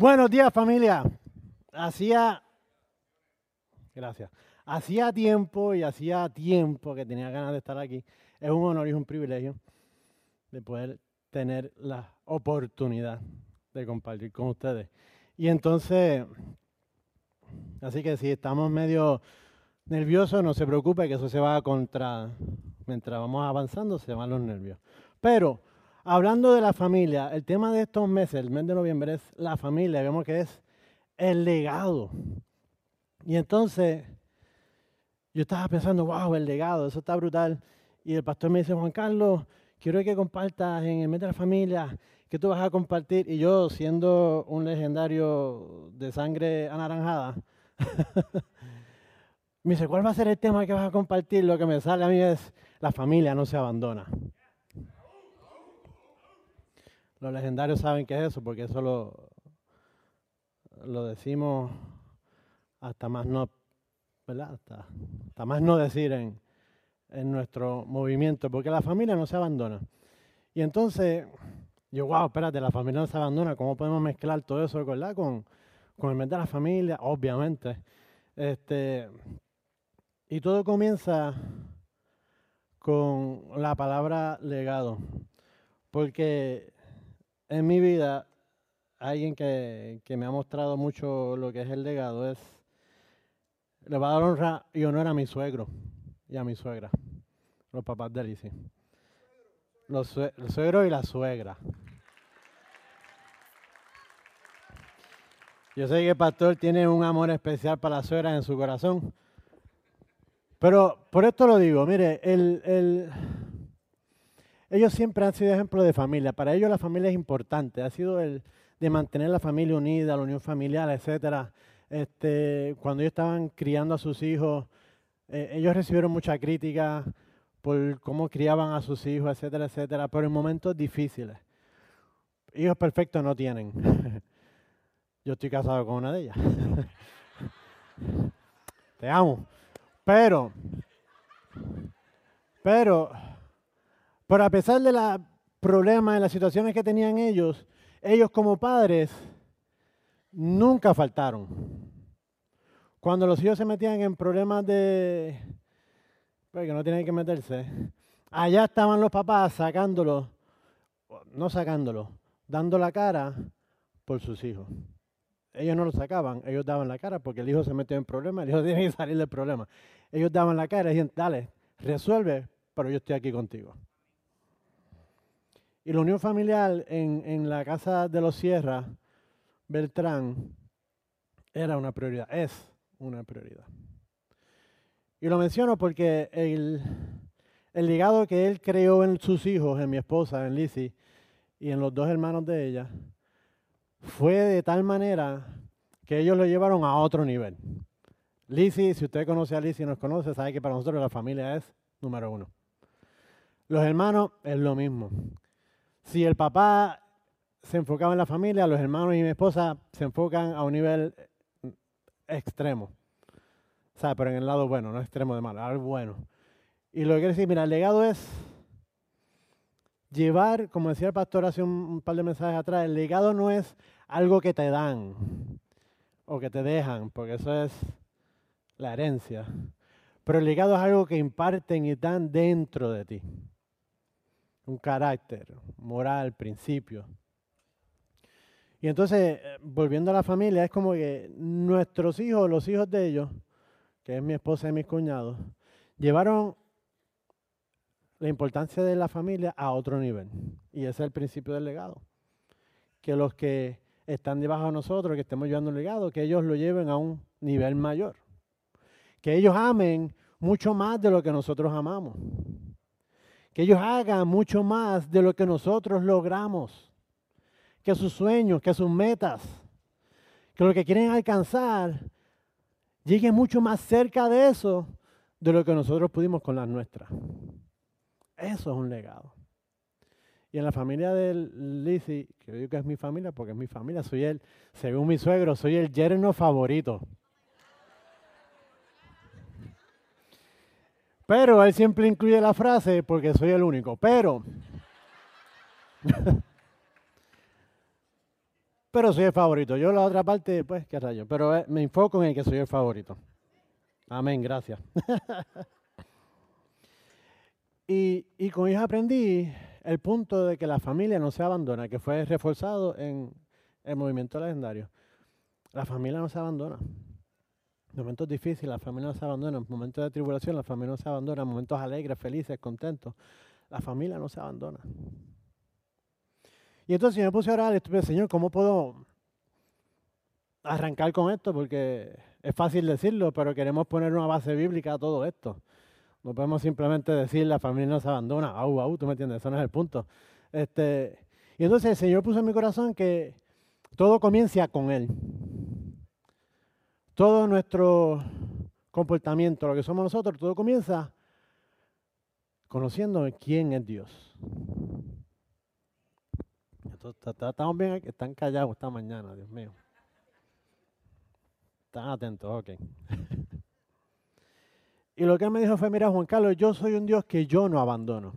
Buenos días familia. Hacía, gracias, hacía tiempo y hacía tiempo que tenía ganas de estar aquí. Es un honor y un privilegio de poder tener la oportunidad de compartir con ustedes. Y entonces, así que si estamos medio nerviosos, no se preocupe que eso se va contra, mientras vamos avanzando, se van los nervios. Pero hablando de la familia, el tema de estos meses, el mes de noviembre, es la familia. Vemos que es el legado. Y entonces yo estaba pensando, wow, el legado, eso está brutal. Y el pastor me dice, Juan Carlos, quiero que compartas en el mes de la familia, que tú vas a compartir. Y yo, siendo un legendario de sangre anaranjada, me dice, ¿cuál va a ser el tema que vas a compartir? Lo que me sale a mí es, la familia no se abandona. Los legendarios saben qué es eso, porque eso lo, lo decimos hasta más no, ¿verdad? Hasta, más no decir en, en, nuestro movimiento, porque la familia no se abandona. Y entonces, yo, wow, espérate, la familia no se abandona, ¿cómo podemos mezclar todo eso ¿verdad? con, con el mente de la familia? Obviamente. Este, y todo comienza con la palabra legado, porque en mi vida, alguien que, me ha mostrado mucho lo que es el legado es, le va a dar honra y honor a mi suegro y a mi suegra, los papás de Lizzie. Los, el suegro y la suegra. Yo sé que el pastor tiene un amor especial para la suegra en su corazón. Pero por esto lo digo, mire, el, ellos siempre han sido ejemplo de familia. Para ellos la familia es importante. Ha sido el de mantener la familia unida, la unión familiar, etcétera. Este, cuando ellos estaban criando a sus hijos, eh, ellos recibieron mucha crítica por cómo criaban a sus hijos, etcétera, etcétera, pero en momentos difíciles. Hijos perfectos no tienen. Yo estoy casado con una de ellas. Te amo. Pero, pero, pero a pesar de los problemas y las situaciones que tenían ellos, ellos como padres nunca faltaron. Cuando los hijos se metían en problemas de, pues que no tienen que meterse, allá estaban los papás sacándolo, no sacándolo, dando la cara por sus hijos. Ellos no lo sacaban, ellos daban la cara porque el hijo se metió en problemas, el hijo tiene que salir del problema. Ellos daban la cara y decían, dale, resuelve, pero yo estoy aquí contigo. Y la unión familiar en, la casa de los Sierra, Beltrán, era una prioridad, es una prioridad. Y lo menciono porque el, el legado que él creó en sus hijos, en mi esposa, en Lizzie, y en los dos hermanos de ella, fue de tal manera que ellos lo llevaron a otro nivel. Lizzie, si usted conoce a Lizzie y nos conoce, sabe que para nosotros la familia es número uno. Los hermanos es lo mismo. Si el papá se enfocaba en la familia, los hermanos y mi esposa se enfocan a un nivel extremo. O pero en el lado bueno, no extremo de malo, algo bueno. Y lo que quiero decir, mira, el legado es llevar, como decía el pastor hace un, par de mensajes atrás, el legado no es algo que te dan o que te dejan, porque eso es la herencia. Pero el legado es algo que imparten y dan dentro de ti. Un carácter, moral, principio. Y entonces, eh, volviendo a la familia, es como que nuestros hijos, los hijos de ellos, que es mi esposa y mis cuñados, llevaron la importancia de la familia a otro nivel. Y ese es el principio del legado. Que los que están debajo de nosotros, que estemos llevando el legado, que ellos lo lleven a un nivel mayor. Que ellos amen mucho más de lo que nosotros amamos. Que ellos hagan mucho más de lo que nosotros logramos. Que sus sueños, que sus metas, que lo que quieren alcanzar, lleguen mucho más cerca de eso de lo que nosotros pudimos con las nuestras. Eso es un legado. Y en la familia de Lizzie, que yo digo que es mi familia porque es mi familia, soy él, según mi suegro, soy el yerno favorito. Pero él siempre incluye la frase porque soy el único. Pero pero soy el favorito. Yo la otra parte, pues, qué rayo. Pero eh, me enfoco en el que soy el favorito. Amén, gracias. y, con ellos aprendí el punto de que la familia no se abandona, que fue reforzado en el movimiento legendario. La familia no se abandona. En momentos difíciles, la familia no se abandona. En momentos de tribulación, la familia no se abandona. En momentos alegres, felices, contentos, la familia no se abandona. Y entonces yo me puse a orar y estuve, Señor, ¿cómo puedo arrancar con esto? Porque es fácil decirlo, pero queremos poner una base bíblica a todo esto. No podemos simplemente decir la familia no se abandona. Au, au, tú me entiendes, eso no es el punto. Este, y entonces el Señor puso en mi corazón que todo comienza con Él. Todo nuestro comportamiento, lo que somos nosotros, todo comienza conociendo quién es Dios. Estamos bien están callados esta mañana, Dios mío. Están atentos, ok. y lo que él me dijo fue, mira Juan Carlos, yo soy un Dios que yo no abandono.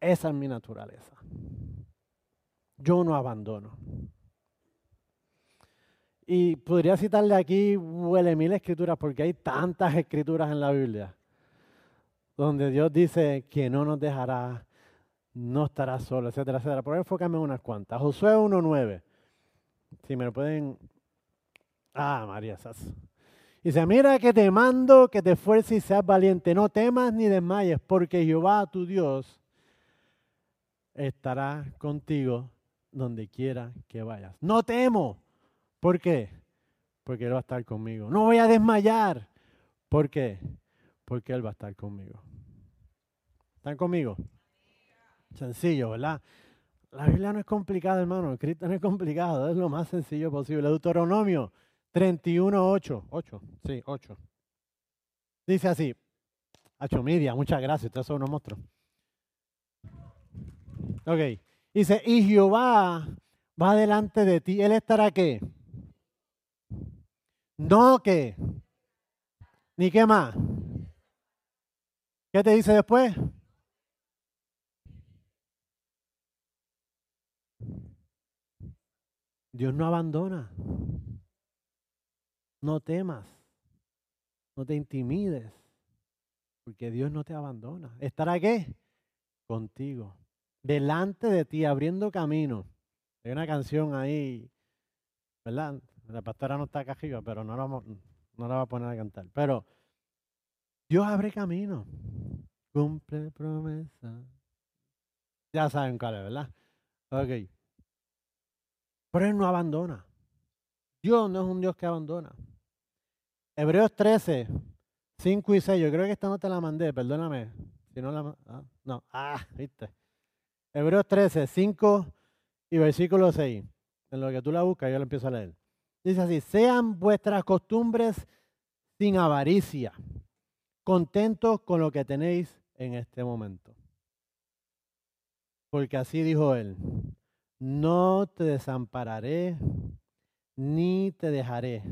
Esa es mi naturaleza. Yo no abandono. Y podría citarle aquí huele mil escrituras porque hay tantas escrituras en la Biblia donde Dios dice que no nos dejará, no estará solo, etcétera, etcétera. Por enfocarme en unas cuantas. Josué 1.9. Si me lo pueden... Ah, María Sas. Dice, mira que te mando que te esfuerces y seas valiente. No temas ni desmayes, porque Jehová tu Dios estará contigo donde quiera que vayas. No temo. ¿Por qué? Porque Él va a estar conmigo. No voy a desmayar. ¿Por qué? Porque Él va a estar conmigo. ¿Están conmigo? Sencillo, ¿verdad? La Biblia no es complicada, hermano. Cristo no es complicado. Es lo más sencillo posible. Deuteronomio 31, 8. 8, sí, 8. Dice así. Hacho Media, muchas gracias. Ustedes son unos monstruos. Ok. Dice, y Jehová va delante de ti. ¿Él estará qué? No qué. Ni qué más. ¿Qué te dice después? Dios no abandona. No temas. No te intimides. Porque Dios no te abandona. ¿Estará qué? Contigo. Delante de ti, abriendo camino. Hay una canción ahí, ¿verdad? La pastora no está acá arriba, pero no la, no la va a poner a cantar. Pero Dios abre camino. Cumple promesa. Ya saben cuál es, ¿verdad? Ok. Pero Él no abandona. Dios no es un Dios que abandona. Hebreos 13, 5 y 6. Yo creo que esta no te la mandé, perdóname. Si no la. Ah, no, ah, viste. Hebreos 13, 5 y versículo 6. En lo que tú la buscas, yo la empiezo a leer. Dice así: Sean vuestras costumbres sin avaricia, contentos con lo que tenéis en este momento. Porque así dijo él, no te desampararé ni te dejaré.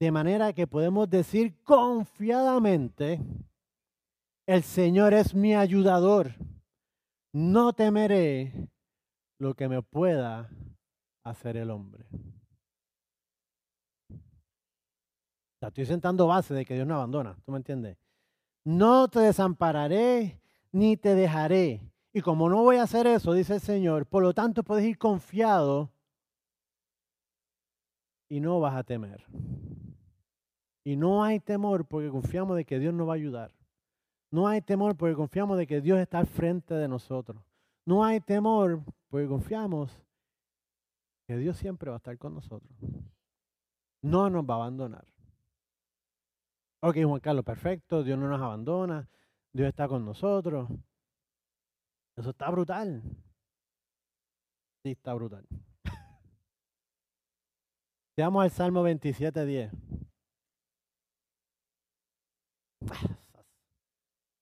De manera que podemos decir confiadamente, el Señor es mi ayudador, no temeré lo que me pueda hacer el hombre. Estoy sentando base de que Dios no abandona, ¿tú me entiendes? No te desampararé ni te dejaré. Y como no voy a hacer eso, dice el Señor, por lo tanto puedes ir confiado y no vas a temer. Y no hay temor porque confiamos de que Dios nos va a ayudar. No hay temor porque confiamos de que Dios está al frente de nosotros. No hay temor porque confiamos que Dios siempre va a estar con nosotros. No nos va a abandonar. Ok, Juan Carlos, perfecto, Dios no nos abandona, Dios está con nosotros. Eso está brutal. Sí, está brutal. Veamos al Salmo 27, 10.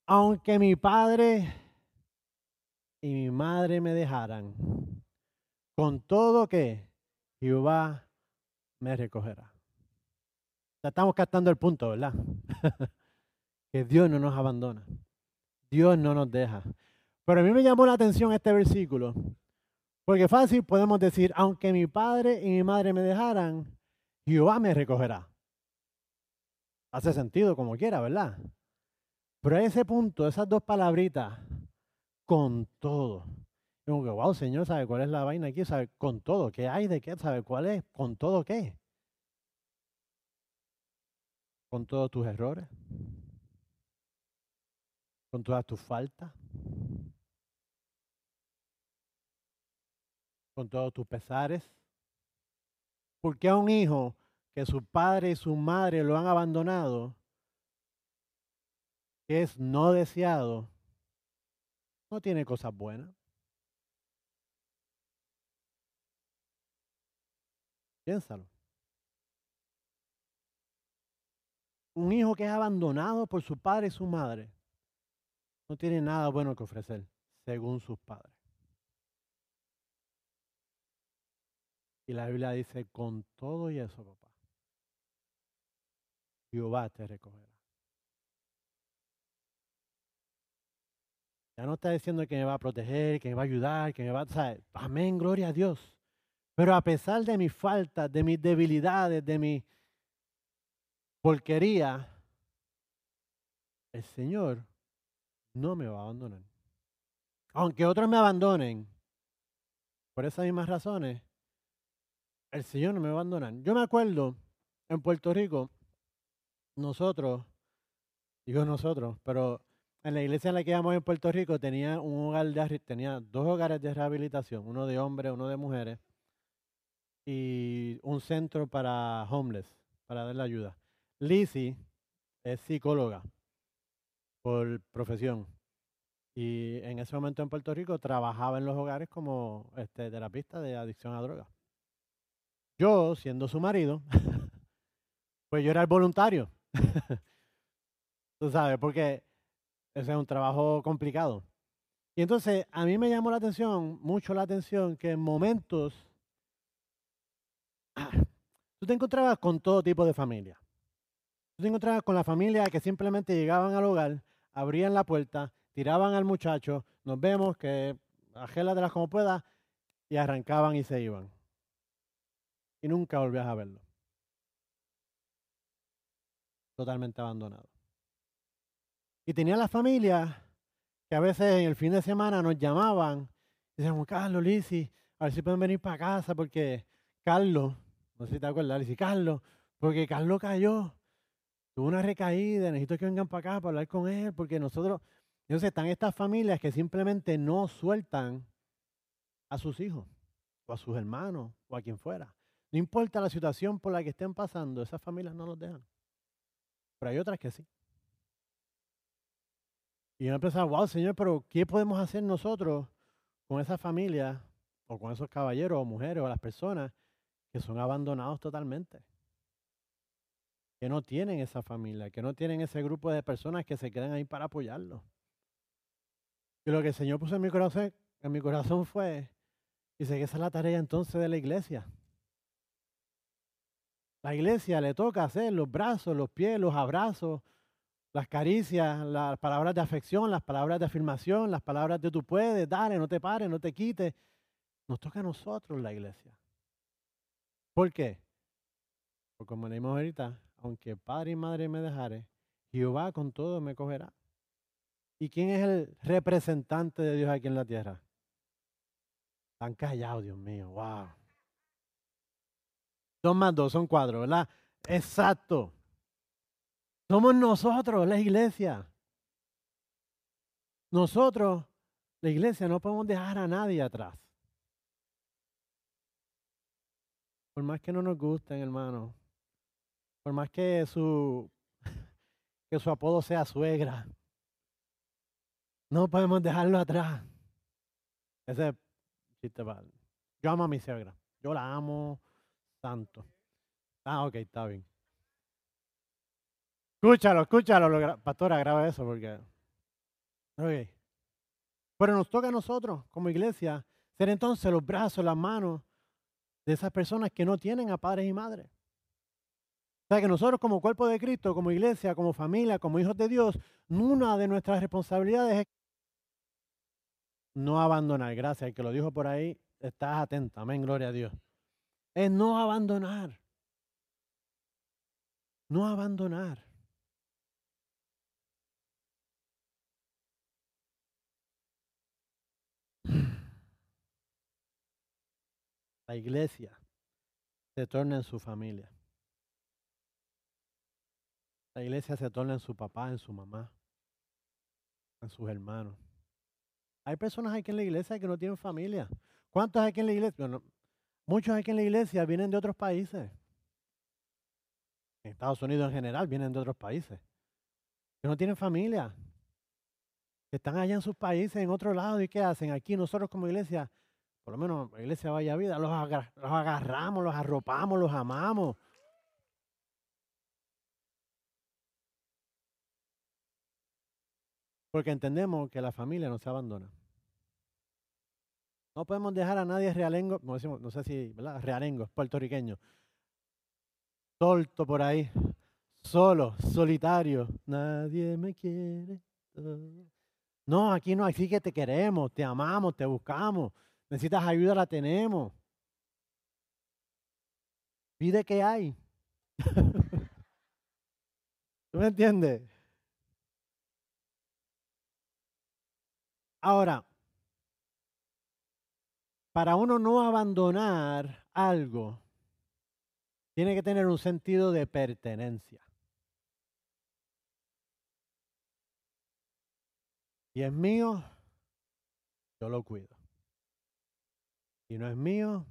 Aunque mi padre y mi madre me dejaran, con todo que Jehová me recogerá estamos captando el punto, ¿verdad? que Dios no nos abandona. Dios no nos deja. Pero a mí me llamó la atención este versículo, porque fácil podemos decir, aunque mi padre y mi madre me dejaran, Jehová me recogerá. Hace sentido como quiera, ¿verdad? Pero a ese punto, esas dos palabritas, con todo. Como que, wow, Señor, ¿sabe cuál es la vaina aquí? ¿Sabe con todo? ¿Qué hay de qué? ¿Sabe cuál es? ¿Con todo qué? Con todos tus errores. Con todas tus faltas. Con todos tus pesares. Porque a un hijo que su padre y su madre lo han abandonado, que es no deseado, no tiene cosas buenas. Piénsalo. Un hijo que es abandonado por su padre y su madre no tiene nada bueno que ofrecer, según sus padres. Y la Biblia dice, con todo y eso, papá, Jehová te recogerá. Ya no está diciendo que me va a proteger, que me va a ayudar, que me va a... Amén, gloria a Dios. Pero a pesar de mis faltas, de mis debilidades, de mi porquería, el Señor no me va a abandonar. Aunque otros me abandonen, por esas mismas razones, el Señor no me va a abandonar. Yo me acuerdo en Puerto Rico, nosotros, digo nosotros, pero en la iglesia en la que íbamos en Puerto Rico tenía un hogar de, tenía dos hogares de rehabilitación, uno de hombres, uno de mujeres, y un centro para homeless, para darle ayuda. Lizzie es psicóloga por profesión. Y en ese momento en Puerto Rico trabajaba en los hogares como este, terapista de adicción a drogas. Yo, siendo su marido, pues yo era el voluntario. Tú sabes, porque ese es un trabajo complicado. Y entonces a mí me llamó la atención, mucho la atención, que en momentos tú te encontrabas con todo tipo de familia. Tú te encontrabas con la familia que simplemente llegaban al hogar, abrían la puerta, tiraban al muchacho, nos vemos, que las como pueda, y arrancaban y se iban. Y nunca volvías a verlo. Totalmente abandonado. Y tenía la familia que a veces en el fin de semana nos llamaban y decíamos, Carlos, Lisi, a ver si pueden venir para casa porque Carlos, no sé si te acuerdas, Lisi, Carlos, porque Carlos cayó, tuvo una recaída, necesito que vengan para acá para hablar con él porque nosotros, entonces están estas familias que simplemente no sueltan a sus hijos o a sus hermanos o a quien fuera. No importa la situación por la que estén pasando, esas familias no los dejan. Pero hay otras que sí. Y yo empezaba, wow, Señor, pero ¿qué podemos hacer nosotros con esa familia o con esos caballeros o mujeres o las personas que son abandonados totalmente? Que no tienen esa familia, que no tienen ese grupo de personas que se quedan ahí para apoyarlos. Y lo que el Señor puso en mi corazón, en mi corazón fue, dice que esa es la tarea entonces de la iglesia. La iglesia le toca hacer los brazos, los pies, los abrazos, las caricias, las palabras de afección, las palabras de afirmación, las palabras de tú puedes, dale, no te pares, no te quites. Nos toca a nosotros la iglesia. ¿Por qué? Porque como leímos ahorita, aunque padre y madre me dejare, Jehová con todo me cogerá. ¿Y quién es el representante de Dios aquí en la tierra? Están callados, Dios mío, wow. Dos más dos son cuatro, ¿verdad? Exacto. Somos nosotros, la iglesia. Nosotros, la iglesia, no podemos dejar a nadie atrás. Por más que no nos gusten, hermano. Por más que su, que su apodo sea suegra. No podemos dejarlo atrás. Ese chiste Yo amo a mi suegra. Yo la amo tanto. Ah, ok, está bien. Escúchalo, escúchalo, pastora, graba eso porque. Ok. Pero nos toca a nosotros, como iglesia, ser entonces los brazos, las manos de esas personas que no tienen a padres y madres. O sea que nosotros como cuerpo de Cristo, como iglesia, como familia, como hijos de Dios, una de nuestras responsabilidades es no abandonar. Gracias. El que lo dijo por ahí, estás atento. Amén, gloria a Dios. Es no abandonar. No abandonar. La iglesia se torna en su familia. La iglesia se torna en su papá, en su mamá, en sus hermanos. Hay personas aquí en la iglesia que no tienen familia. ¿Cuántos hay aquí en la iglesia? Bueno, muchos aquí en la iglesia vienen de otros países. En Estados Unidos en general vienen de otros países. Que no tienen familia. Que están allá en sus países, en otro lado. ¿Y qué hacen? Aquí nosotros como iglesia por lo menos la iglesia Vaya Vida, los, agarramos, los arropamos, los amamos. Porque entendemos que la familia no se abandona. No podemos dejar a nadie realengo, no, decimos, no sé si, ¿verdad? Realengo, puertorriqueño. Solto por ahí, solo, solitario. Nadie me quiere. No, aquí no, aquí que te queremos, te amamos, te buscamos. Necesitas ayuda, la tenemos. Pide que hay. ¿Tú me entiendes? Ahora, para uno no abandonar algo, tiene que tener un sentido de pertenencia. Y es mío, yo lo cuido. Y no es mío,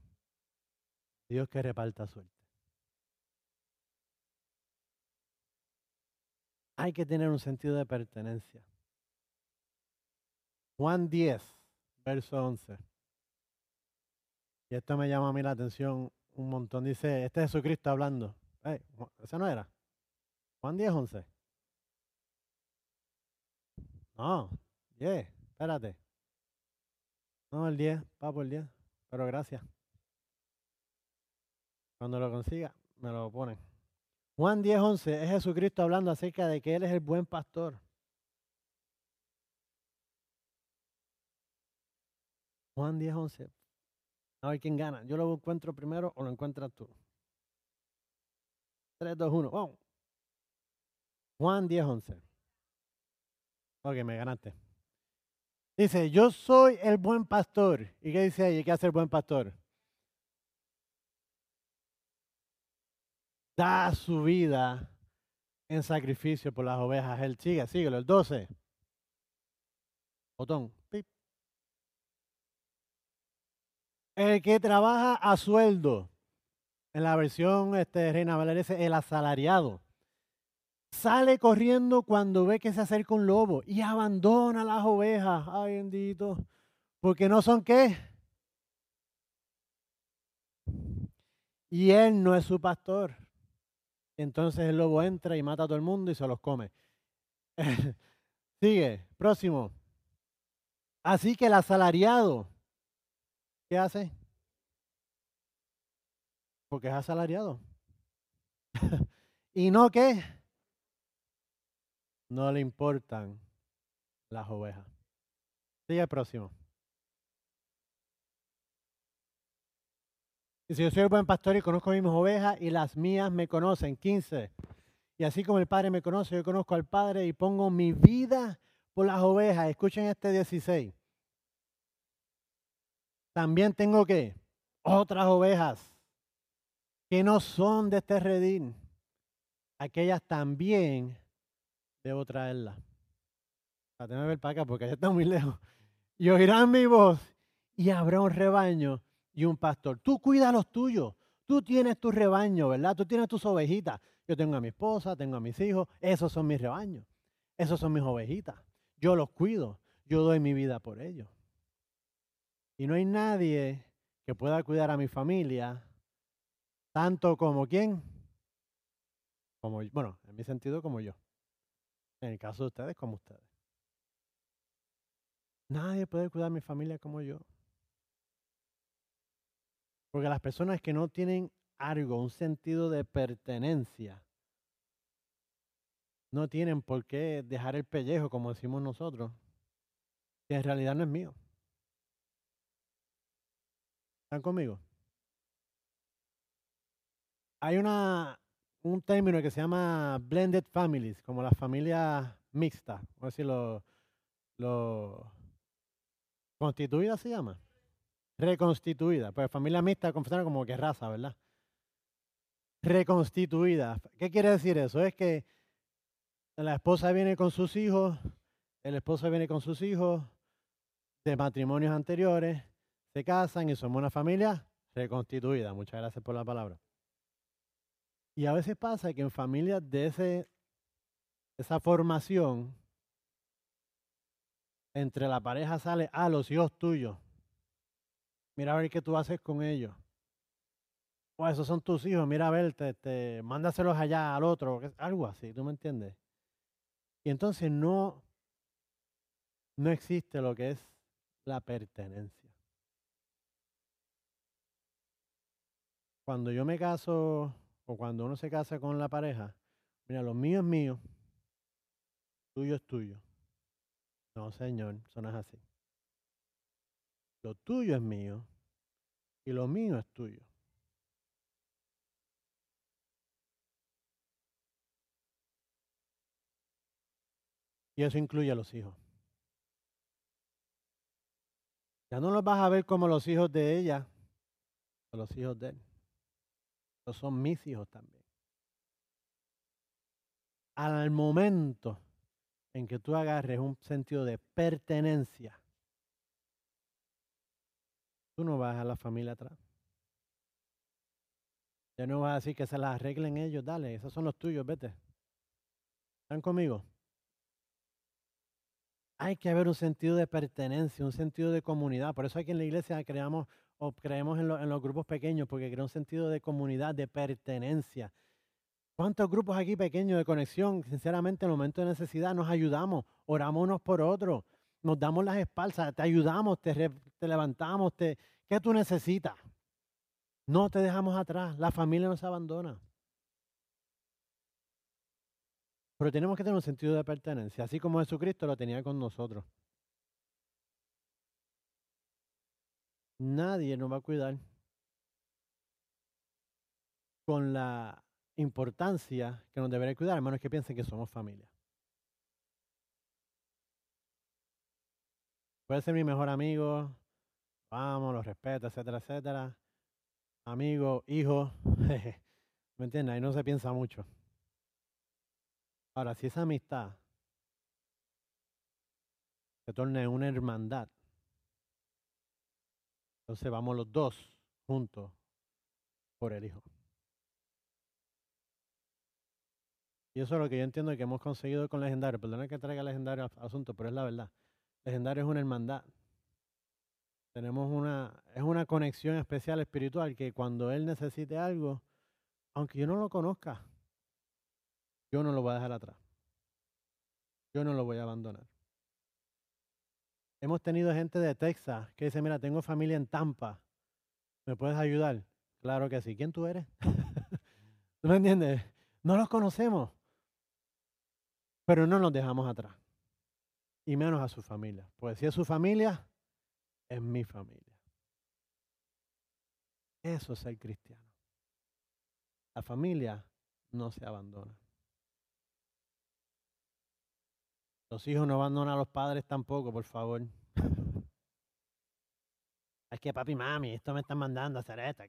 Dios que reparta suerte. Hay que tener un sentido de pertenencia. Juan 10, verso 11. Y esto me llama a mí la atención un montón. Dice, este es Jesucristo hablando. Hey, ¿Ese no era? Juan 10, 11. No, 10, espérate. No, el 10, va por el 10. Pero gracias. Cuando lo consiga, me lo ponen. Juan 10, 11 es Jesucristo hablando acerca de que Él es el buen pastor. Juan 10, 11. A ver quién gana. Yo lo encuentro primero o lo encuentras tú. 3, 2, 1. Vamos. Juan 10, 11. Ok, me ganaste. Dice, yo soy el buen pastor. ¿Y qué dice ahí? ¿Qué hace el buen pastor? Da su vida en sacrificio por las ovejas. Él sigue, síguelo, el 12. Botón. El que trabaja a sueldo. En la versión este, Reina Valeria dice el asalariado sale corriendo cuando ve que se acerca un lobo y abandona las ovejas. Ay, bendito. Porque no son qué. Y él no es su pastor. Entonces el lobo entra y mata a todo el mundo y se los come. Sigue, próximo. Así que el asalariado, ¿qué hace? Porque es asalariado. ¿Y no qué? no le importan las ovejas. Sigue el próximo. si yo soy el buen pastor y conozco a mis ovejas y las mías me conocen. 15. Y así como el Padre me conoce, yo conozco al Padre y pongo mi vida por las ovejas. Escuchen este 16. También tengo que otras ovejas que no son de este redil. Aquellas también debo traerla. Para tener ver para acá, porque allá está muy lejos. Y oirán mi voz y habrá un rebaño y un pastor. Tú cuida los tuyos. Tú tienes tu rebaño, ¿verdad? Tú tienes tus ovejitas. Yo tengo a mi esposa, tengo a mis hijos. Esos son mis rebaños. Esos son mis ovejitas. Yo los cuido. Yo doy mi vida por ellos. Y no hay nadie que pueda cuidar a mi familia tanto como quién. Como, bueno, en mi sentido como yo. En el caso de ustedes, como ustedes. Nadie puede cuidar a mi familia como yo. Porque las personas que no tienen algo, un sentido de pertenencia, no tienen por qué dejar el pellejo, como decimos nosotros, que en realidad no es mío. ¿Están conmigo? Hay una, un término que se llama blended families, como las familias mixtas, o decir, lo, lo constituida se llama. Reconstituida. Pues familia mixta funciona como que raza, ¿verdad? Reconstituida. ¿Qué quiere decir eso? Es que la esposa viene con sus hijos, el esposo viene con sus hijos de matrimonios anteriores, se casan y somos una familia reconstituida. Muchas gracias por la palabra. Y a veces pasa que en familias de ese, esa formación, entre la pareja sale, ah, los hijos tuyos. Mira a ver qué tú haces con ellos. O esos son tus hijos, mira a ver, te, mándaselos allá al otro, algo así, ¿tú me entiendes? Y entonces no, no existe lo que es la pertenencia. Cuando yo me caso o cuando uno se casa con la pareja, mira, lo mío es mío, tuyo es tuyo. No, señor, eso no es así. Lo tuyo es mío y lo mío es tuyo. Y eso incluye a los hijos. Ya no los vas a ver como los hijos de ella o los hijos de él son mis hijos también. Al momento en que tú agarres un sentido de pertenencia, tú no vas a la familia atrás. Ya no vas a decir que se las arreglen ellos, dale, esos son los tuyos, vete. ¿Están conmigo? Hay que haber un sentido de pertenencia, un sentido de comunidad. Por eso aquí en la iglesia creamos o creemos en, los grupos pequeños porque crea un sentido de comunidad, de pertenencia. ¿Cuántos grupos aquí pequeños de conexión? Sinceramente, en el momento de necesidad nos ayudamos, oramos unos por otros, nos damos las espaldas, te ayudamos, te, levantamos, ¿qué tú necesitas? No te dejamos atrás, la familia nos abandona. Pero tenemos que tener un sentido de pertenencia, así como Jesucristo lo tenía con nosotros. Nadie nos va a cuidar con la importancia que nos debería cuidar, a menos que piensen que somos familia. Puede ser mi mejor amigo, vamos, lo respeto, etcétera, etcétera. Amigo, hijo, ¿me entiendes? Ahí no se piensa mucho. Ahora, si esa amistad se torna en una hermandad, entonces vamos los dos juntos por el Hijo. Y eso es lo que yo entiendo que hemos conseguido con Legendario. Perdona que traiga Legendario al asunto, pero es la verdad. Legendario es una hermandad. Tenemos una, es una conexión especial espiritual que cuando Él necesite algo, aunque yo no lo conozca, yo no lo voy a dejar atrás. Yo no lo voy a abandonar. Hemos tenido gente de Texas que dice, mira, tengo familia en Tampa, ¿me puedes ayudar? Claro que sí. ¿Quién tú eres? ¿Tú me entiendes? No los conocemos, pero no nos dejamos atrás. Y menos a su familia. Pues si es su familia, es mi familia. Eso es ser cristiano. La familia no se abandona. Los hijos no abandonan a los padres tampoco, por favor. es que papi, mami, esto me están mandando a hacer esto.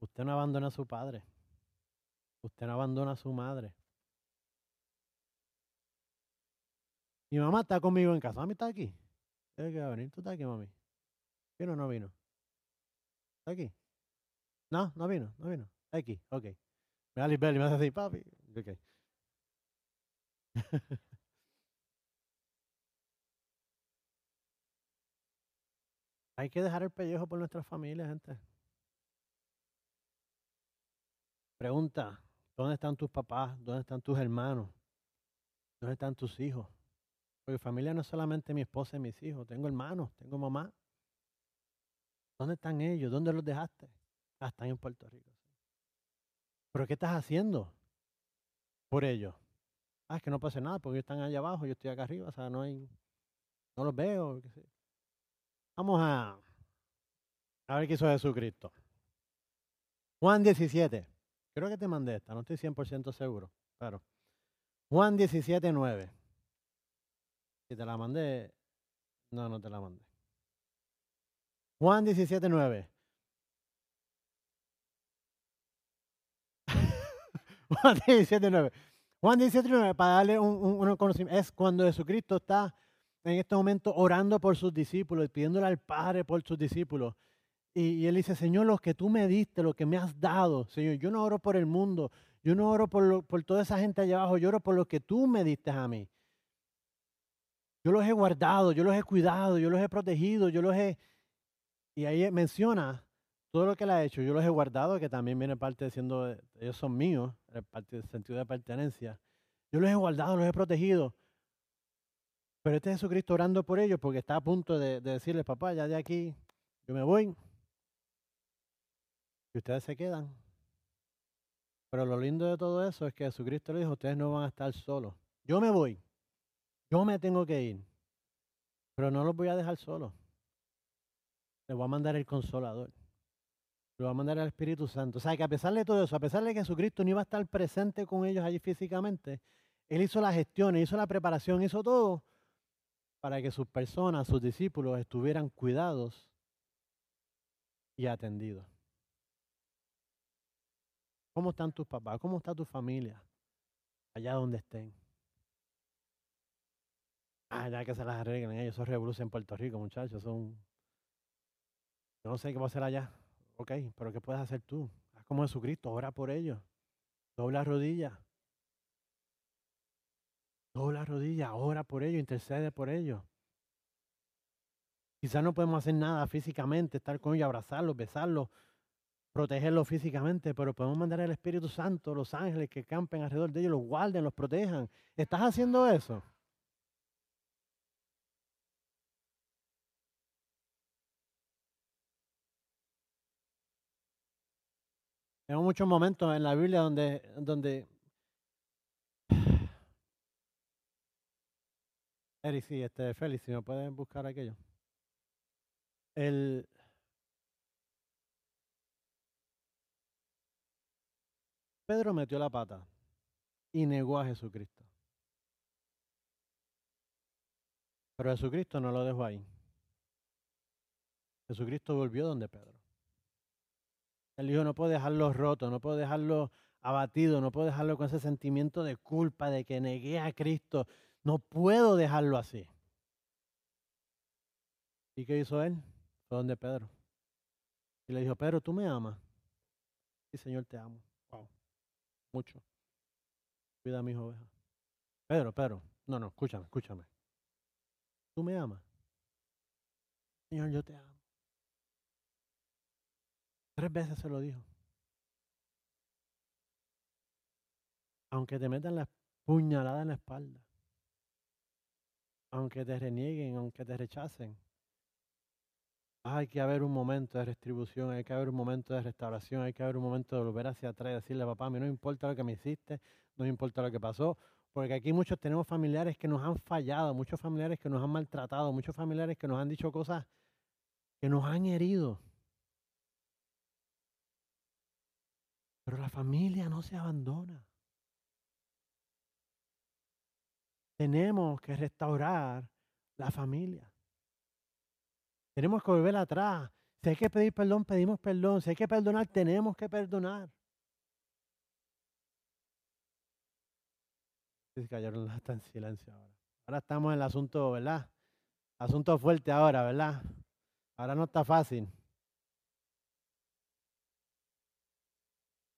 Usted no abandona a su padre. Usted no abandona a su madre. Mi mamá está conmigo en casa. Mami está aquí. Tiene que venir. ¿Tú estás aquí, mami? ¿Vino o no vino? ¿Está aquí? No, no vino, no vino. Aquí, ok. Me da y me hace así, papi. Ok. Hay que dejar el pellejo por nuestra familia, gente. Pregunta, ¿dónde están tus papás? ¿Dónde están tus hermanos? ¿Dónde están tus hijos? Porque familia no es solamente mi esposa y mis hijos, tengo hermanos, tengo mamá. ¿Dónde están ellos? ¿Dónde los dejaste? Ah, están en Puerto Rico. ¿Pero qué estás haciendo por ellos? Ah, es que no pasa nada porque ellos están allá abajo, yo estoy acá arriba, o sea, no hay, no los veo. Vamos a, A ver qué hizo Jesucristo. Juan 17. Creo que te mandé esta, no estoy 100% seguro. Pero Juan 17, 9. Si te la mandé, no, no te la mandé. Juan 17, 9. Juan 17, 9. Juan 17, 9, para darle un, un, conocimiento, es cuando Jesucristo está en este momento orando por sus discípulos, pidiéndole al Padre por sus discípulos. Y, él dice, Señor, lo que tú me diste, lo que me has dado, Señor, yo no oro por el mundo, yo no oro por, por toda esa gente allá abajo, yo oro por lo que tú me diste a mí. Yo los he guardado, yo los he cuidado, yo los he protegido, yo los he... Y ahí menciona todo lo que él ha hecho, yo los he guardado, que también viene parte de siendo, ellos son míos, del sentido de pertenencia. Yo los he guardado, los he protegido. Pero este Jesucristo orando por ellos porque está a punto de, de decirles, papá, ya de aquí yo me voy, y ustedes se quedan. Pero lo lindo de todo eso es que Jesucristo le dijo, ustedes no van a estar solos. Yo me voy. Yo me tengo que ir. Pero no los voy a dejar solos. Les voy a mandar el consolador. Les voy a mandar el Espíritu Santo. O sea que a pesar de todo eso, a pesar de que Jesucristo no iba a estar presente con ellos allí físicamente, Él hizo la gestión, hizo la preparación, hizo todo para que sus personas, sus discípulos estuvieran cuidados y atendidos. ¿Cómo están tus papás? ¿Cómo está tu familia? Allá donde estén. Ah, ya que se las arreglen ellos. Son revoluciones en Puerto Rico, muchachos. Son. Yo no sé qué va a hacer allá. Ok, pero ¿qué puedes hacer tú? Haz como Jesucristo, ora por ellos. Dobla rodillas. Dobla rodillas, ora por ellos, intercede por ellos. Quizás no podemos hacer nada físicamente, estar con ellos, abrazarlos, besarlos, protegerlo físicamente, pero podemos mandar al Espíritu Santo, los ángeles que campen alrededor de ellos, los guarden, los protejan. ¿Estás haciendo eso? Tengo muchos momentos en la Biblia donde, donde Eric, sí, este, Félix, si me pueden buscar aquello. El, Pedro metió la pata y negó a Jesucristo. Pero Jesucristo no lo dejó ahí. Jesucristo volvió donde Pedro. Él dijo, no puedo dejarlo roto, no puedo dejarlo abatido, no puedo dejarlo con ese sentimiento de culpa de que negué a Cristo. No puedo dejarlo así. ¿Y qué hizo él? Fue donde Pedro. Y le dijo, Pedro, ¿tú me amas? Sí, Señor, te amo mucho. Cuida a mis ovejas. Pedro, Pedro, no, no, escúchame, escúchame. Tú me amas. Señor, yo te amo. Tres veces se lo dijo. Aunque te metan la puñalada en la espalda, aunque te renieguen, aunque te rechacen, hay que haber un momento de restribución, hay que haber un momento de restauración, hay que haber un momento de volver hacia atrás y decirle, papá, a mí no importa lo que me hiciste, no importa lo que pasó, porque aquí muchos tenemos familiares que nos han fallado, muchos familiares que nos han maltratado, muchos familiares que nos han dicho cosas que nos han herido. Pero la familia no se abandona. Tenemos que restaurar la familia. Tenemos que volver atrás. Si hay que pedir perdón, pedimos perdón. Si hay que perdonar, tenemos que perdonar. Se cayeron está en silencio ahora. Ahora estamos en el asunto, ¿verdad? Asunto fuerte ahora, ¿verdad? Ahora no está fácil.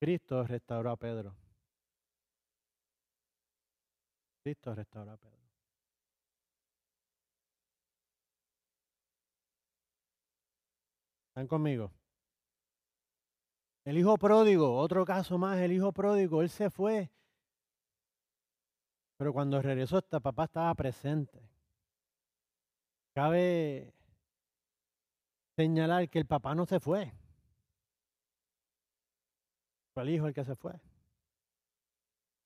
Cristo restauró a Pedro. Cristo restauró. ¿Están conmigo? El hijo pródigo, otro caso más, el hijo pródigo, él se fue. Pero cuando regresó, este papá estaba presente. Cabe señalar que el papá no se fue. Fue el hijo el que se fue.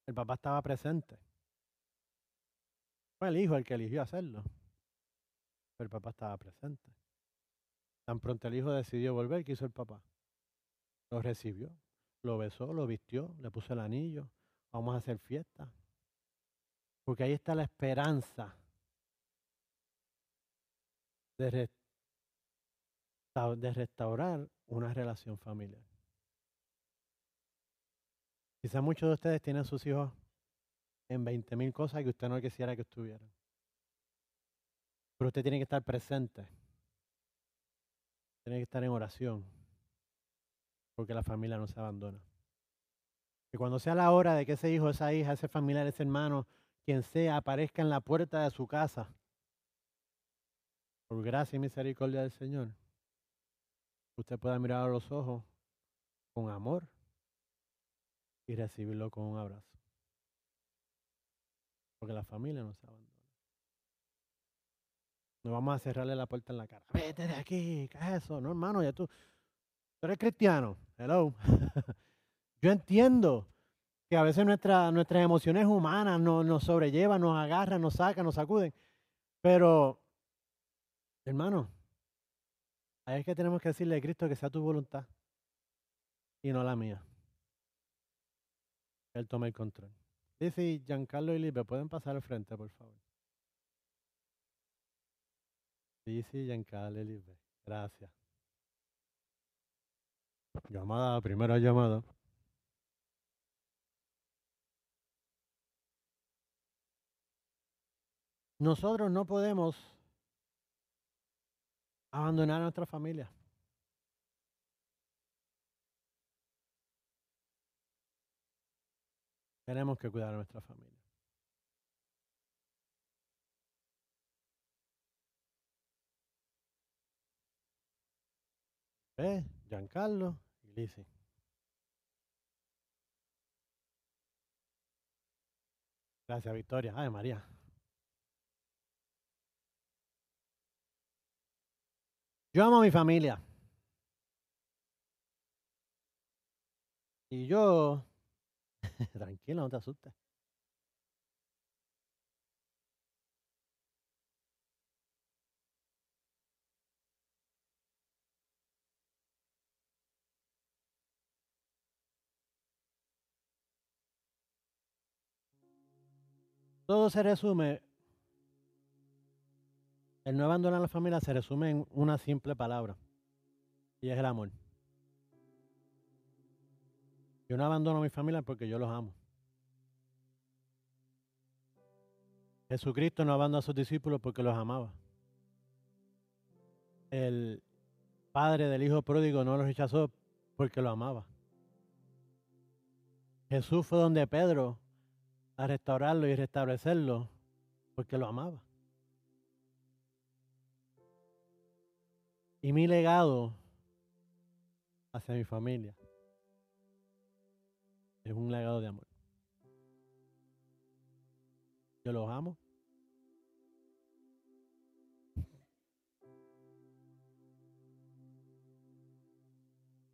El papá estaba presente. El hijo el que eligió hacerlo. Pero el papá estaba presente. Tan pronto el hijo decidió volver, ¿qué hizo el papá? Lo recibió, lo besó, lo vistió, le puso el anillo, vamos a hacer fiesta. Porque ahí está la esperanza de, de restaurar una relación familiar. Quizá muchos de ustedes tienen sus hijos en 20 mil cosas que usted no quisiera que estuvieran. Pero usted tiene que estar presente. Tiene que estar en oración. Porque la familia no se abandona. Que cuando sea la hora de que ese hijo, esa hija, ese familiar, ese hermano, quien sea, aparezca en la puerta de su casa, por gracia y misericordia del Señor, usted pueda mirar a los ojos con amor y recibirlo con un abrazo. Porque la familia no se abandona. No vamos a cerrarle la puerta en la cara. Vete de aquí, ¿qué es eso? No, hermano, ya tú, tú eres cristiano. Hello. Yo entiendo que a veces nuestra, nuestras emociones humanas nos, nos sobrellevan, nos agarran, nos sacan, nos sacuden. Pero, hermano, ahí es que tenemos que decirle a Cristo que sea tu voluntad y no la mía. Él toma el control. Dice Giancarlo y Libre, ¿pueden pasar al frente, por favor? Dice Giancarlo y Libre. Gracias. Llamada, primera llamada. Nosotros no podemos abandonar a nuestra familia. Tenemos que cuidar a nuestra familia. ¿Eh? Giancarlo y. Gracias, Victoria. Ay, María. Yo amo a mi familia. Y yo Tranquilo, no te asustes. Todo se resume, el no abandonar a la familia se resume en una simple palabra, y es el amor. Yo no abandono a mi familia porque yo los amo. Jesucristo no abandonó a sus discípulos porque los amaba. El padre del hijo pródigo no los rechazó porque lo amaba. Jesús fue donde Pedro a restaurarlo y restablecerlo porque lo amaba. Y mi legado hacia mi familia es un legado de amor. Yo los amo.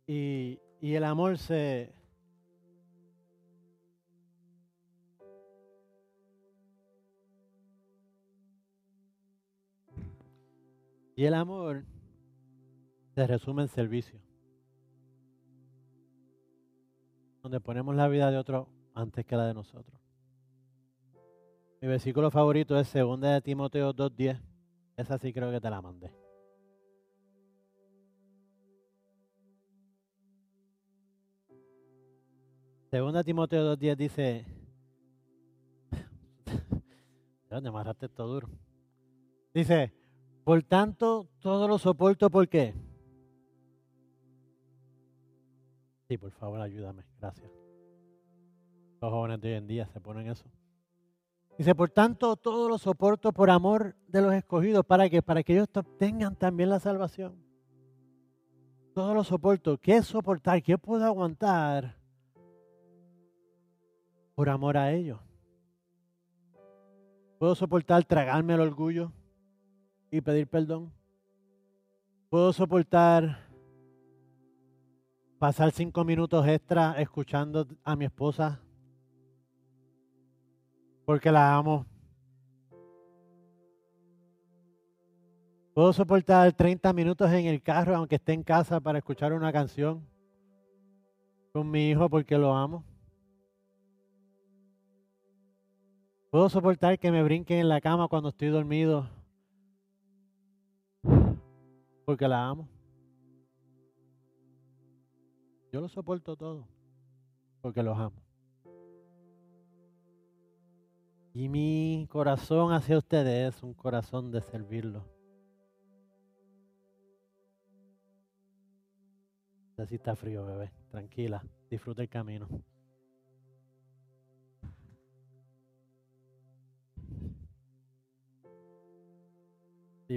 Y, y el amor se, Y el amor se resume en servicio donde ponemos la vida de otro antes que la de nosotros. Mi versículo favorito es 2 de Timoteo 2.10. Esa sí creo que te la mandé. Segunda Timoteo 2.10 dice, ¿dónde amarraste esto duro? Dice, por tanto, todo lo soporto, ¿por qué? Sí, por favor, ayúdame. Gracias. Los jóvenes de hoy en día se ponen eso. Dice, por tanto, todo lo soporto por amor de los escogidos. ¿Para que Para que ellos obtengan también la salvación. Todo lo soporto. ¿Qué es soportar? ¿Qué puedo aguantar? Por amor a ellos. ¿Puedo soportar tragarme el orgullo y pedir perdón? ¿Puedo soportar pasar cinco minutos extra escuchando a mi esposa porque la amo. Puedo soportar 30 minutos en el carro, aunque esté en casa, para escuchar una canción con mi hijo porque lo amo. Puedo soportar que me brinquen en la cama cuando estoy dormido porque la amo. Yo lo soporto todo porque los amo. Y mi corazón hacia ustedes es un corazón de servirlo. Si está frío, bebé. Tranquila, disfruta el camino.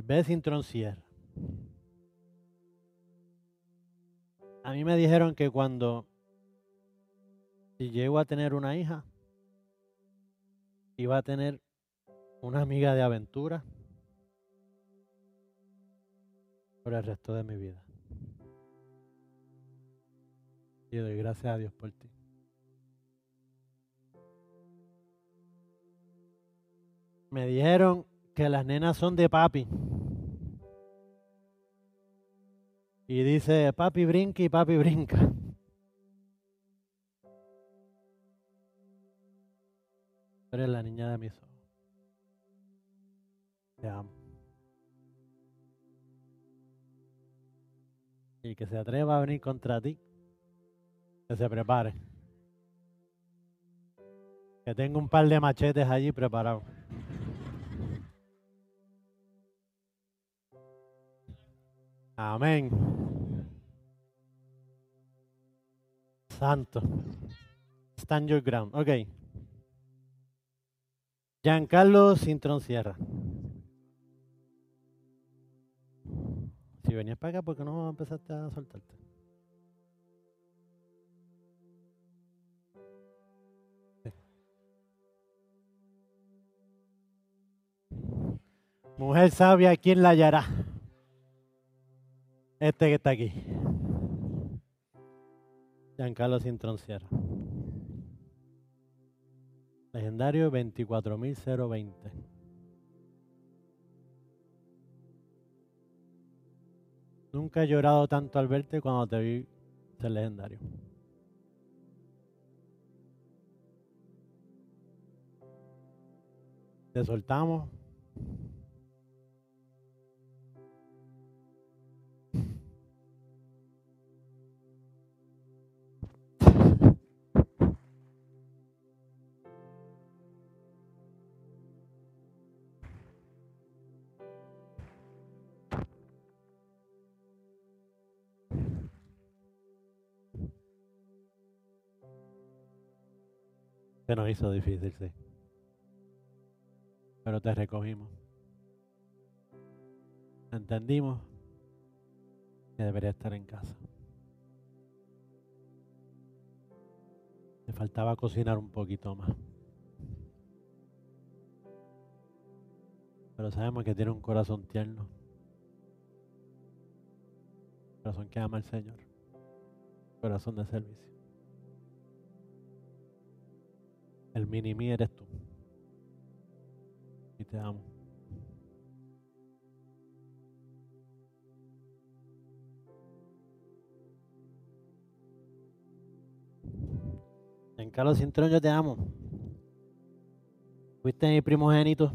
ves Troncier. A mí me dijeron que cuando si llego a tener una hija, iba a tener una amiga de aventura por el resto de mi vida. Y doy gracias a Dios por ti. Me dijeron que las nenas son de papi. Y dice, papi brinca y papi brinca. Eres la niña de mis ojos. Te amo. Y que se atreva a venir contra ti, que se prepare. Que tengo un par de machetes allí preparados. Amén. Santo. Stand your ground. Ok. Giancarlo Cintrón Sierra. Si venías para acá, ¿por qué no empezaste a soltarte? Mujer sabia, ¿quién la hallará? Este que está aquí. Giancarlo Cintrón Sierra. Legendario 24020. Nunca he llorado tanto al verte cuando te vi ser legendario. Te soltamos. Se nos hizo difícil, sí. Pero te recogimos. Entendimos que debería estar en casa. Me faltaba cocinar un poquito más. Pero sabemos que tiene un corazón tierno. Corazón que ama al Señor. Corazón de servicio. El mini mí eres tú. Y te amo. En Carlos Cintrón yo te amo. Fuiste mi primogénito.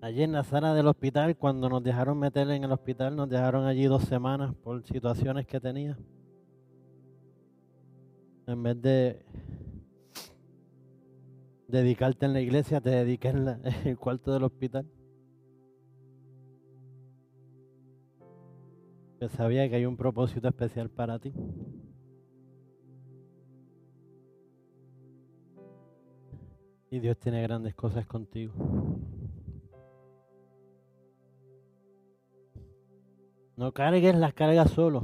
Allí en la sala del hospital, cuando nos dejaron meterle en el hospital, nos dejaron allí dos semanas por situaciones que tenía. En vez de dedicarte en la iglesia, te dediqué en, el cuarto del hospital. Yo sabía que hay un propósito especial para ti. Y Dios tiene grandes cosas contigo. No cargues las cargas solo.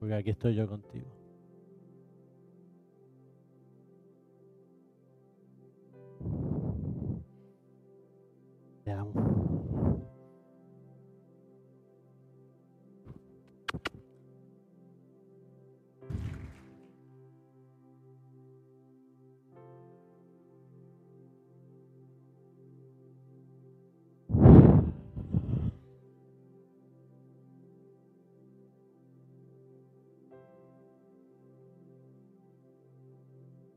Porque aquí estoy yo contigo.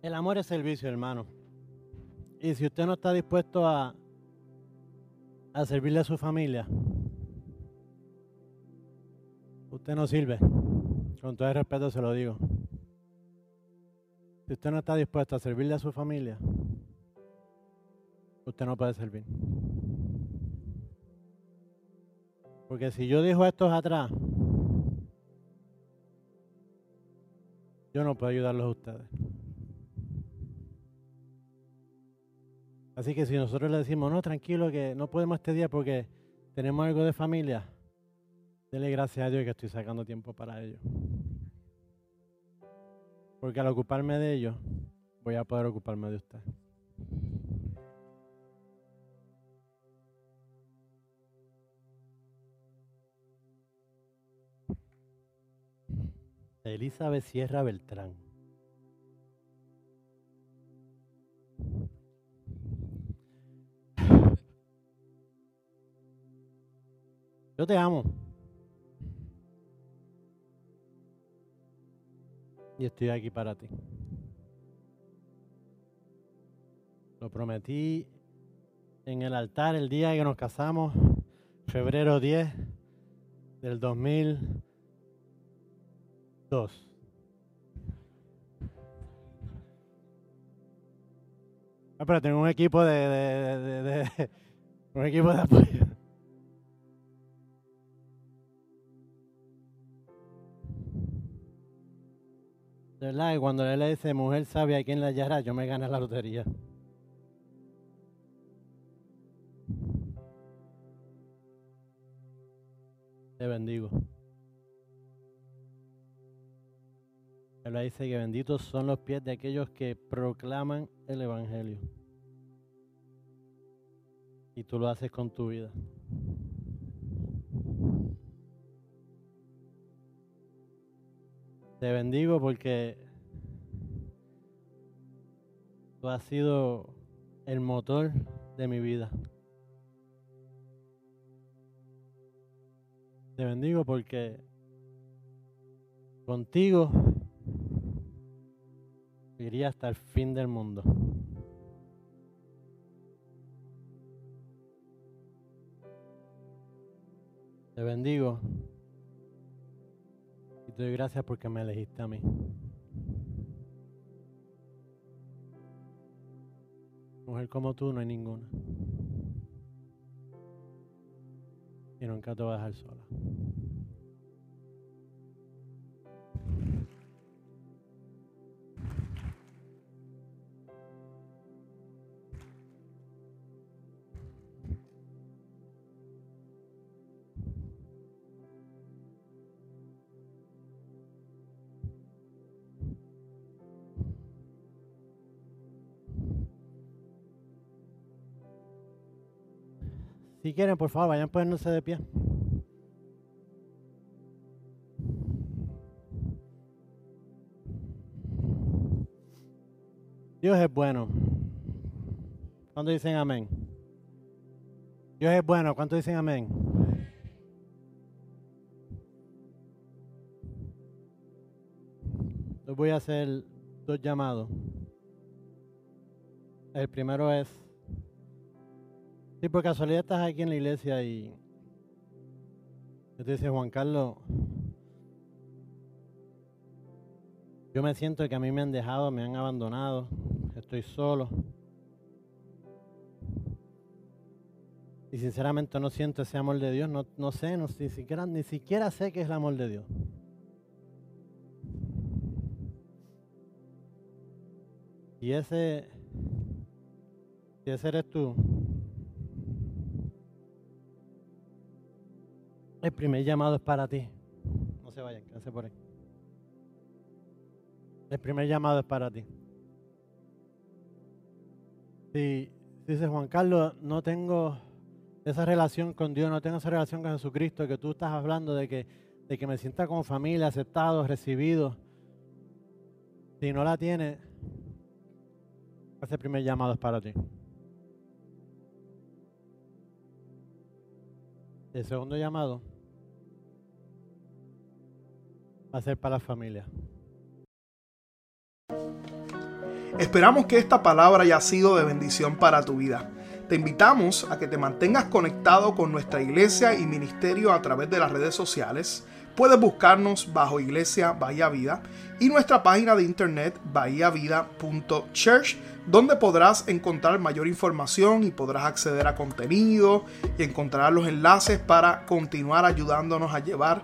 El amor es servicio, hermano. Y si usted no está dispuesto a a servirle a su familia, usted no sirve. Con todo el respeto se lo digo. Si usted no está dispuesto a servirle a su familia, usted no puede servir. Porque si yo dejo estos atrás, yo no puedo ayudarlos a ustedes. Así que si nosotros le decimos, no, tranquilo, que no podemos este día porque tenemos algo de familia, dele gracias a Dios que estoy sacando tiempo para ello. Porque al ocuparme de ellos, voy a poder ocuparme de usted. Elizabeth Sierra Beltrán. Yo te amo. Y estoy aquí para ti. Lo prometí en el altar el día que nos casamos, febrero 10 del 2002. Ah, pero tengo un equipo de, de, un equipo de apoyo. De cuando él le dice mujer sabia, ¿quién la hallará? Yo me gané la lotería. Te bendigo. Él dice que benditos son los pies de aquellos que proclaman el Evangelio. Y tú lo haces con tu vida. Te bendigo porque tú has sido el motor de mi vida. Te bendigo porque contigo iría hasta el fin del mundo. Te bendigo te doy gracias porque me elegiste a mí. Mujer como tú no hay ninguna. Y nunca te voy a dejar sola. Quieren, por favor, vayan poniéndose de pie. Dios es bueno. ¿Cuánto dicen amén? Dios es bueno. ¿Cuánto dicen amén? Les voy a hacer dos llamados. El primero es Sí, por casualidad estás aquí en la iglesia y yo te dice Juan Carlos, yo me siento que a mí me han dejado, me han abandonado, estoy solo. Y sinceramente no siento ese amor de Dios, no, no sé, ni, siquiera, ni siquiera sé qué es el amor de Dios. Y ese, si ese eres tú, El primer llamado es para ti. No se vayan, quédense por ahí. El primer llamado es para ti. Si dice Juan Carlos, no tengo esa relación con Dios, no tengo esa relación con Jesucristo, que tú estás hablando de que, de que me sienta como familia, aceptado, recibido. Si no la tienes, ese primer llamado es para ti. El segundo llamado va a ser para la familia. Esperamos que esta palabra haya sido de bendición para tu vida. Te invitamos a que te mantengas conectado con nuestra iglesia y ministerio a través de las redes sociales. Puedes buscarnos bajo Iglesia Bahía Vida y nuestra página de internet bahiavida.church, donde podrás encontrar mayor información y podrás acceder a contenido y encontrar los enlaces para continuar ayudándonos a llevar